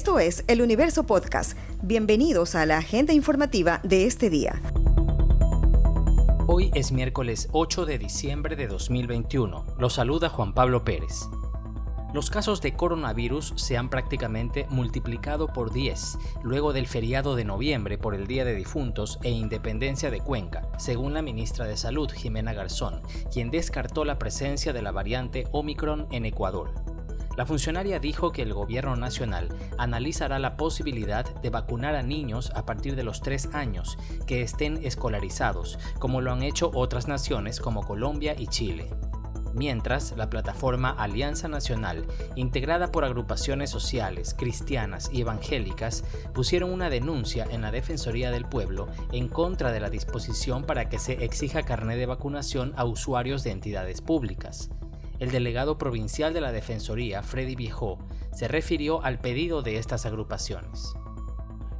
Esto es El Universo Podcast. Bienvenidos a la agenda informativa de este día. Hoy es miércoles 8 de diciembre de 2021. Los saluda Juan Pablo Pérez. Los casos de coronavirus se han prácticamente multiplicado por 10 luego del feriado de noviembre por el Día de Difuntos e Independencia de Cuenca, según la ministra de Salud, Jimena Garzón, quien descartó la presencia de la variante Omicron en Ecuador. La funcionaria dijo que el gobierno nacional analizará la posibilidad de vacunar a niños a partir de los 3 años que estén escolarizados, como lo han hecho otras naciones como Colombia y Chile mientras la plataforma Alianza Nacional, integrada por agrupaciones sociales, cristianas y evangélicas, pusieron una denuncia en la Defensoría del Pueblo en contra de la disposición para que se exija carnet de vacunación a usuarios de entidades públicas. El delegado provincial de la Defensoría, Freddy Viejo, se refirió al pedido de estas agrupaciones.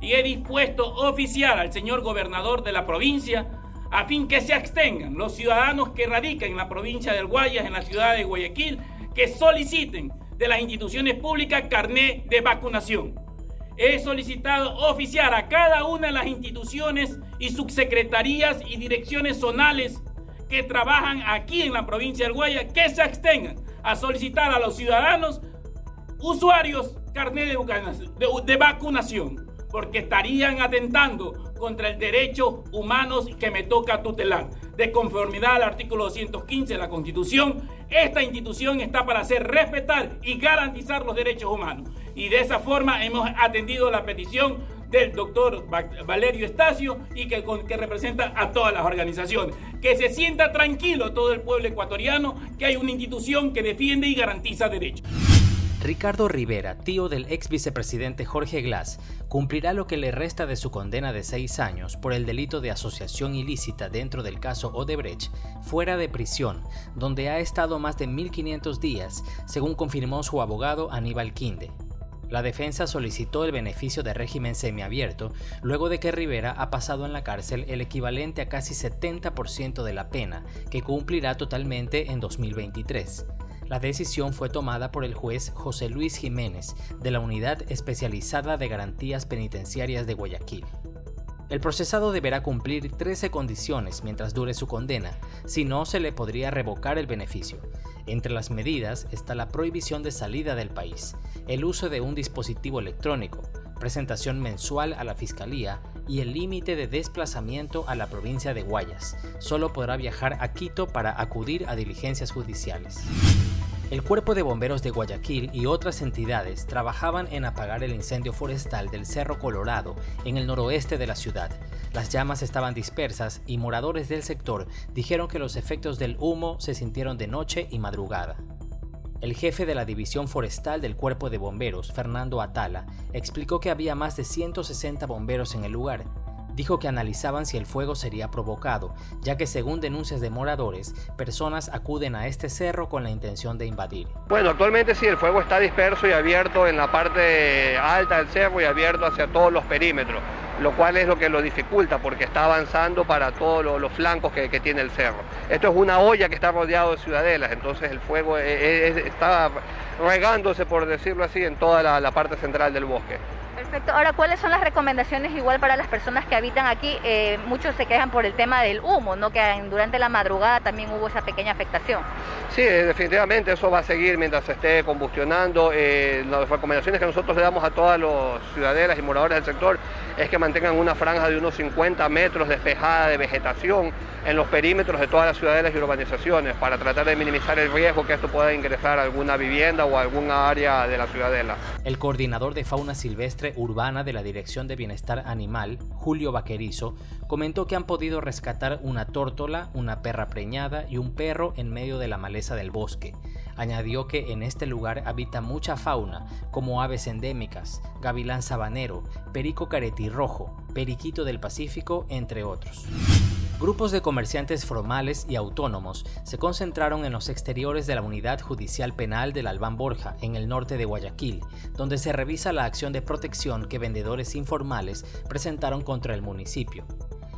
Y he dispuesto oficiar al señor gobernador de la provincia a fin que se abstengan los ciudadanos que radican en la provincia del Guayas, en la ciudad de Guayaquil, que soliciten de las instituciones públicas carné de vacunación. He solicitado oficiar a cada una de las instituciones y subsecretarías y direcciones zonales que trabajan aquí en la provincia del Guayas que se abstengan a solicitar a los ciudadanos usuarios carné de vacunación porque estarían atentando contra el derecho humano que me toca tutelar. De conformidad al artículo 215 de la Constitución, esta institución está para hacer respetar y garantizar los derechos humanos. Y de esa forma hemos atendido la petición del doctor Valerio Estacio y que, representa a todas las organizaciones. Que se sienta tranquilo todo el pueblo ecuatoriano que hay una institución que defiende y garantiza derechos. Ricardo Rivera, tío del ex vicepresidente Jorge Glass, cumplirá lo que le resta de su condena de seis años por el delito de asociación ilícita dentro del caso Odebrecht, fuera de prisión, donde ha estado más de 1.500 días, según confirmó su abogado Aníbal Quinde. La defensa solicitó el beneficio de régimen semiabierto luego de que Rivera ha pasado en la cárcel el equivalente a casi 70% de la pena, que cumplirá totalmente en 2023. La decisión fue tomada por el juez José Luis Jiménez de la Unidad Especializada de Garantías Penitenciarias de Guayaquil. El procesado deberá cumplir 13 condiciones mientras dure su condena, si no se le podría revocar el beneficio. Entre las medidas está la prohibición de salida del país, el uso de un dispositivo electrónico, presentación mensual a la Fiscalía y el límite de desplazamiento a la provincia de Guayas. Solo podrá viajar a Quito para acudir a diligencias judiciales. El Cuerpo de Bomberos de Guayaquil y otras entidades trabajaban en apagar el incendio forestal del Cerro Colorado en el noroeste de la ciudad. Las llamas estaban dispersas y moradores del sector dijeron que los efectos del humo se sintieron de noche y madrugada. El jefe de la División Forestal del Cuerpo de Bomberos, Fernando Atala, explicó que había más de 160 bomberos en el lugar dijo que analizaban si el fuego sería provocado, ya que según denuncias de moradores, personas acuden a este cerro con la intención de invadir. Bueno, actualmente sí, el fuego está disperso y abierto en la parte alta del cerro y abierto hacia todos los perímetros, lo cual es lo que lo dificulta porque está avanzando para todos los, flancos que, tiene el cerro. Esto es una olla que está rodeado de ciudadelas, entonces el fuego está regándose, por decirlo así, en toda la parte central del bosque. Perfecto. Ahora, ¿cuáles son las recomendaciones igual para las personas que habitan aquí? Eh, muchos se quejan por el tema del humo, ¿no? Que durante la madrugada también hubo esa pequeña afectación. Sí, eh, definitivamente eso va a seguir mientras se esté combustionando. Eh, las recomendaciones que nosotros le damos a todas los ciudadanas y moradores del sector es que mantengan una franja de unos 50 metros despejada de vegetación en los perímetros de todas las ciudades y urbanizaciones para tratar de minimizar el riesgo que esto pueda ingresar a alguna vivienda o a alguna área de la ciudadela. El coordinador de fauna silvestre urbana de la Dirección de Bienestar Animal, Julio Vaquerizo, comentó que han podido rescatar una tórtola, una perra preñada y un perro en medio de la maleza del bosque. Añadió que en este lugar habita mucha fauna, como aves endémicas, gavilán sabanero, perico caretirrojo, periquito del Pacífico, entre otros. Grupos de comerciantes formales y autónomos se concentraron en los exteriores de la Unidad Judicial Penal del Albán Borja, en el norte de Guayaquil, donde se revisa la acción de protección que vendedores informales presentaron contra el municipio.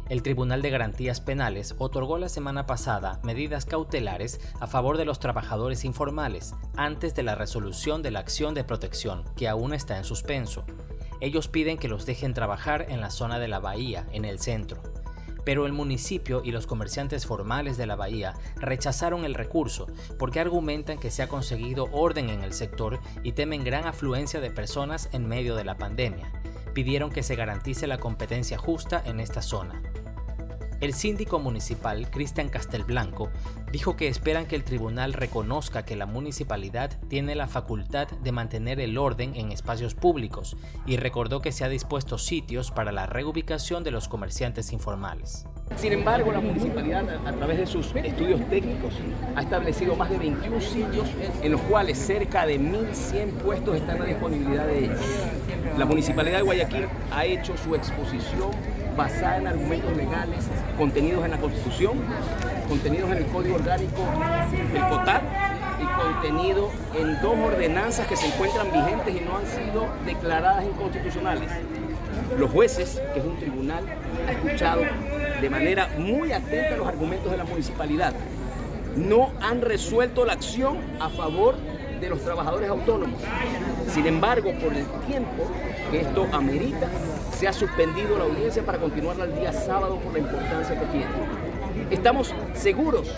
El Tribunal de Garantías Penales otorgó la semana pasada medidas cautelares a favor de los trabajadores informales antes de la resolución de la acción de protección, que aún está en suspenso. Ellos piden que los dejen trabajar en la zona de la bahía, en el centro. Pero el municipio y los comerciantes formales de la bahía rechazaron el recurso porque argumentan que se ha conseguido orden en el sector y temen gran afluencia de personas en medio de la pandemia. Pidieron que se garantice la competencia justa en esta zona. El síndico municipal, Cristian Castelblanco, dijo que esperan que el tribunal reconozca que la municipalidad tiene la facultad de mantener el orden en espacios públicos y recordó que se ha dispuesto sitios para la reubicación de los comerciantes informales. Sin embargo, la municipalidad, a través de sus estudios técnicos, ha establecido más de 21 sitios en los cuales cerca de 1.100 puestos están a disponibilidad de ellos. La municipalidad de Guayaquil ha hecho su exposición basada en argumentos legales contenidos en la Constitución, contenidos en el Código Orgánico del COTAR y contenido en dos ordenanzas que se encuentran vigentes y no han sido declaradas inconstitucionales. Los jueces, que es un tribunal, ha escuchado de manera muy atenta los argumentos de la municipalidad. No han resuelto la acción a favor de los trabajadores autónomos. Sin embargo, por el tiempo que esto amerita, se ha suspendido la audiencia para continuarla el día sábado por la importancia que tiene. Estamos seguros,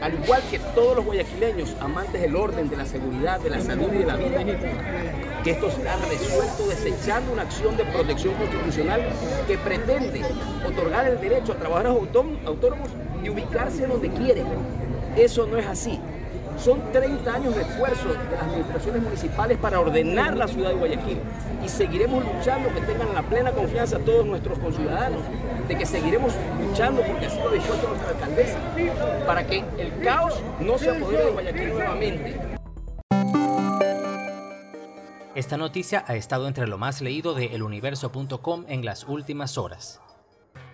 al igual que todos los guayaquileños, amantes del orden, de la seguridad, de la salud y de la vida, que esto será resuelto desechando una acción de protección constitucional que pretende otorgar el derecho a trabajadores autónomos y ubicarse donde quieren. Eso no es así. Son 30 años de esfuerzo de las administraciones municipales para ordenar la ciudad de Guayaquil y seguiremos luchando, que tengan la plena confianza todos nuestros conciudadanos, de que seguiremos luchando porque así lo dispuesto nuestra alcaldesa, para que el caos no se apodere de Guayaquil nuevamente. Esta noticia ha estado entre lo más leído de eluniverso.com en las últimas horas.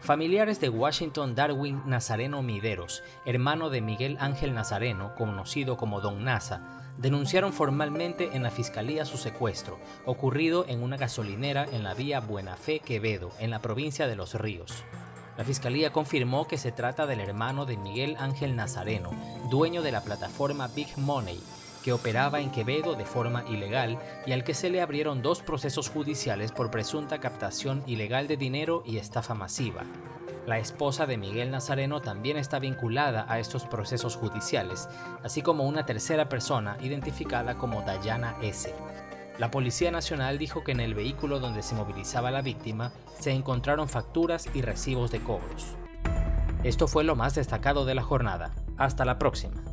Familiares de Washington Darwin Nazareno Mideros, hermano de Miguel Ángel Nazareno, conocido como Don Nasa, denunciaron formalmente en la fiscalía su secuestro, ocurrido en una gasolinera en la vía Buena Fe Quevedo, en la provincia de Los Ríos. La fiscalía confirmó que se trata del hermano de Miguel Ángel Nazareno, dueño de la plataforma Big Money, que operaba en Quevedo de forma ilegal y al que se le abrieron dos procesos judiciales por presunta captación ilegal de dinero y estafa masiva. La esposa de Miguel Nazareno también está vinculada a estos procesos judiciales, así como una tercera persona identificada como Dayana S. La Policía Nacional dijo que en el vehículo donde se movilizaba la víctima se encontraron facturas y recibos de cobros. Esto fue lo más destacado de la jornada. Hasta la próxima.